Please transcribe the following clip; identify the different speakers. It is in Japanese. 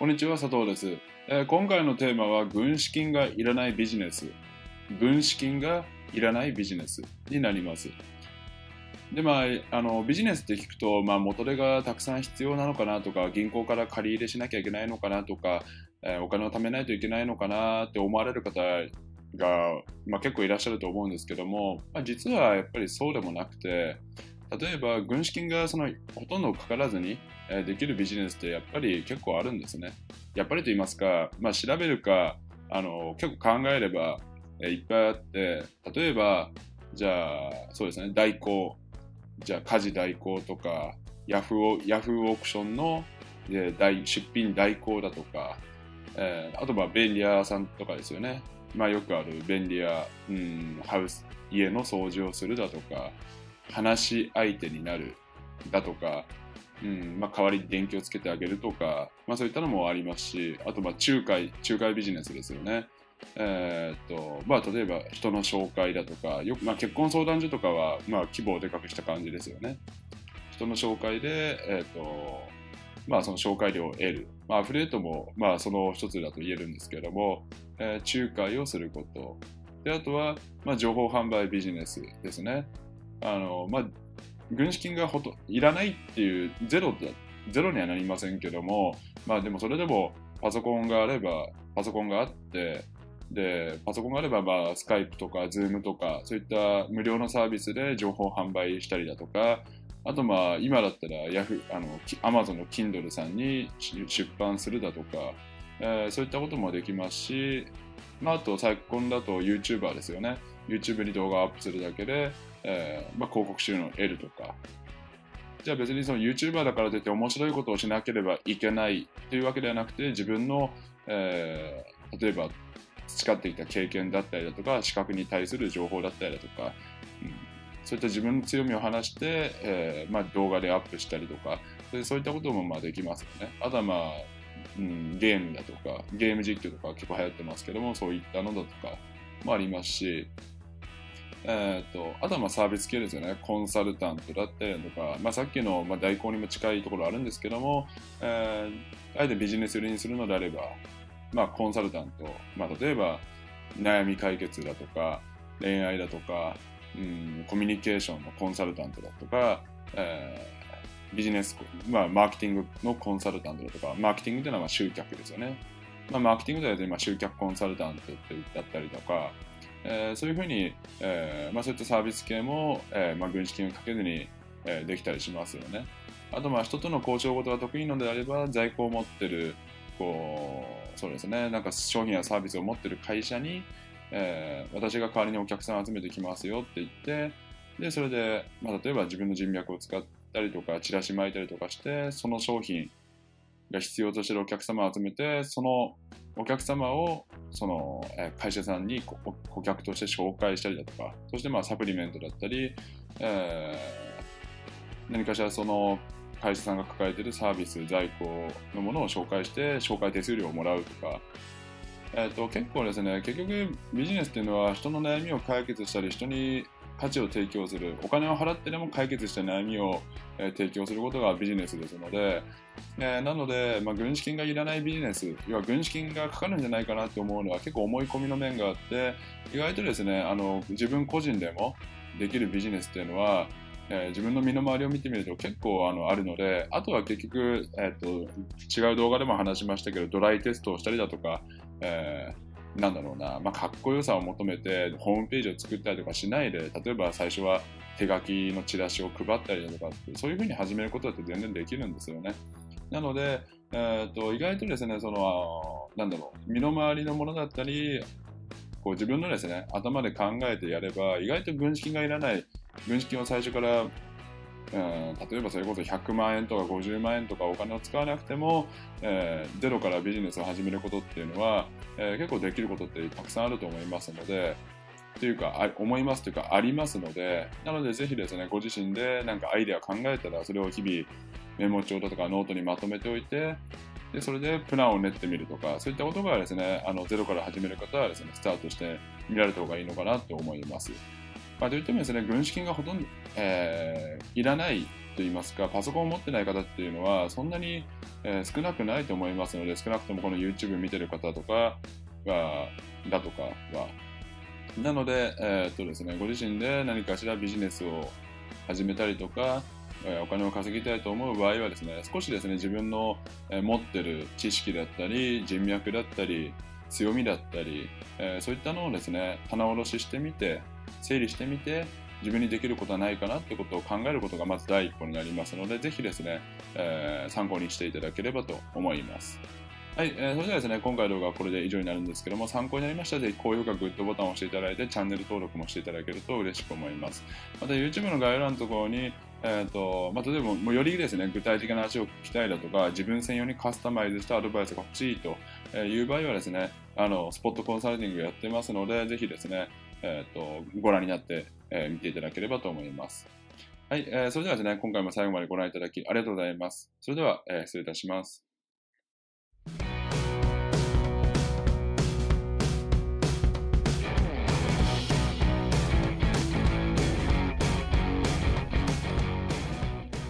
Speaker 1: こんにちは、佐藤です、えー今回のテーマは、軍資金がいらないビジネス。軍資金がいらないビジネスになります。で、まあ、あのビジネスって聞くと、まあ、元手がたくさん必要なのかなとか、銀行から借り入れしなきゃいけないのかなとか、えーお金を貯めないといけないのかなって思われる方が、まあ、結構いらっしゃると思うんですけども、まあ、実はやっぱりそうでもなくて、例えば軍資金がそのほとんどかからずにできるビジネスってやっぱり結構あるんですね。やっぱりと言いますか、まあ、調べるかあの結構考えれば、いっぱいあって例えばじゃあそうですね代行じゃあ家事代行とかヤフーヤフーオークションの出品代行だとか、えーあとまあ便利屋さんとかですよね。まあ、よくある便利屋、うん、ハウス家の掃除をするだとか話し相手になるだとか、うんまあ、代わりに電気をつけてあげるとか、まあ、そういったのもありますしあとま仲介仲介ビジネスですよね。えーっとまあ、例えば人の紹介だとかよく、まあ、結婚相談所とかは、まあ、規模をでかくした感じですよね。人の紹介で、えーっとまあ、その紹介料を得る、まあ、アフレートも、まあ、その一つだと言えるんですけれども、えー仲介をすることであとは、まあ、情報販売ビジネスですね。あのまあ、軍資金がほといらないっていうゼロゼロにはなりませんけども、まあでもそれでもパソコンがあれば、パソコンがあって、で、パソコンがあれば、まあ、 Skype とか、 Zoom とか、そういった無料のサービスで情報販売したりだとか、あとまあ、今だったら、ヤフあの、き Amazon の Kindle さんに出出版するだとか、えーそういったこともできますし、まあ、あと、昨今だと YouTuber ですよね。YouTube に動画をアップするだけで、えーまあ、広告収入を得るとか、じゃあ別にその YouTuber だからといって面白いことをしなければいけないというわけではなくて自分の、えー例えば培ってきた経験だったりだとか資格に対する情報だったりだとか、うんそういった自分の強みを話して、えーまあ、動画でアップしたりとかそうそういったこともまあできますよね。あとはまあ、うん、ゲームだとかゲーム実況とか結構流行ってますけどもそういったのだとかもありますしえー、とあとはまあサービス系ですよね、コンサルタントだったりとか、まあ、さっきのまあ代行にも近いところあるんですけども、えーあえてビジネス売りにするのであれば、まあ、コンサルタント、まあ、例えば悩み解決だとか、恋愛だとか、うん、コミュニケーションのコンサルタントだとか、えービジネス、まあ、マーケティングのコンサルタントだとか、マーケティングというのはまあ集客ですよね。まあ、マーケティングではまあ集客コンサルタントだったりとか、えーそういうふうに、えーまあ、そういったサービス系も、えーまあ、軍資金をかけずに、えーできたりしますよね。あと、まあ、人との交渉事が得意なのであれば、在庫を持ってる、こう、そうですね、なんか商品やサービスを持ってる会社に、えー私が代わりにお客さんを集めてきますよって言って、で、それで、まあ、例えば自分の人脈を使ったりとか、チラシ巻いたりとかして、その商品が必要としてるお客様を集めて、そのお客様をその会社さんに顧顧客として紹介したりだとか、そしてまあサプリメントだったり、えー何かしらその会社さんが抱えているサービス、在庫のものを紹介して、紹介手数料をもらうとか、えー、と結構ですね、結局ビジネスっていうのは人の悩みを解決したり、人に価値を提供する、お金を払ってでも解決した悩みを、えー提供することがビジネスですので、えーなので、まあ、軍資金がいらないビジネス、要は軍資金がかかるんじゃないかなと思うのは結構思い込みの面があって、意外とですね、あの自分個人でもできるビジネスっていうのは、えー自分の身の回りを見てみると結構あのあるので、あとは結局、えー、と違う動画でも話しましたけど、ドライテストをしたりだとか、えーなんだろうな、まあ、かっこよさを求めてホームページを作ったりとかしないで、例えば最初は手書きのチラシを配ったりだとかって、そういうふうに始めることだって全然できるんですよね。なので、えー、と意外とですね、その、なんだろう、身の回りのものだったり、こう自分のですね、頭で考えてやれば、意外と軍資金がいらない、軍資金を最初から、うん例えばそれこそ100万円とか50万円とかお金を使わなくても、えーゼロからビジネスを始めることっていうのは、えー結構できることってたくさんあると思いますので、というか、あ思いますというか、ありますので、なのでぜひですね、ご自身でなんかアイデア考えたら、それを日々メモ帳だとかノートにまとめておいて、でそれでプランを練ってみるとか、そういったことがですね、あのゼロから始める方はですね、スタートして見られた方がいいのかなと思います。まあ、といってもですね、軍資金がほとんど、えー、いらないといいますか、パソコンを持ってない方っていうのは、そんなに、えー、少なくないと思いますので、少なくともこの YouTube 見てる方とかが、だとかは。なので、えー、っとですね、ご自身で何かしらビジネスを始めたりとか、お金を稼ぎたいと思う場合はですね、少しですね、自分の持ってる知識だったり、人脈だったり、強みだったり、えー、そういったのをですね、棚卸ししてみて、整理してみて、自分にできることはないかなってことを考えることがまず第一歩になりますので、ぜひですね、えー、参考にしていただければと思います。はい、えー、それではですね、今回の動画はこれで以上になるんですけども、参考になりましたら、ぜひ高評価、グッドボタンを押していただいて、チャンネル登録もしていただけると嬉しく思います。また、YouTube の概要欄のところに、えーとまあ、例えばもうよりですね具体的な話を聞きたいだとか自分専用にカスタマイズしたアドバイスが欲しいとえいう場合はですねあのスポットコンサルティングやってますのでぜひですね、えっと、ご覧になって、えー、見ていただければと思います。はい、えー、それではですね今回も最後までご覧いただきありがとうございます。それでは、えー、失礼いたします。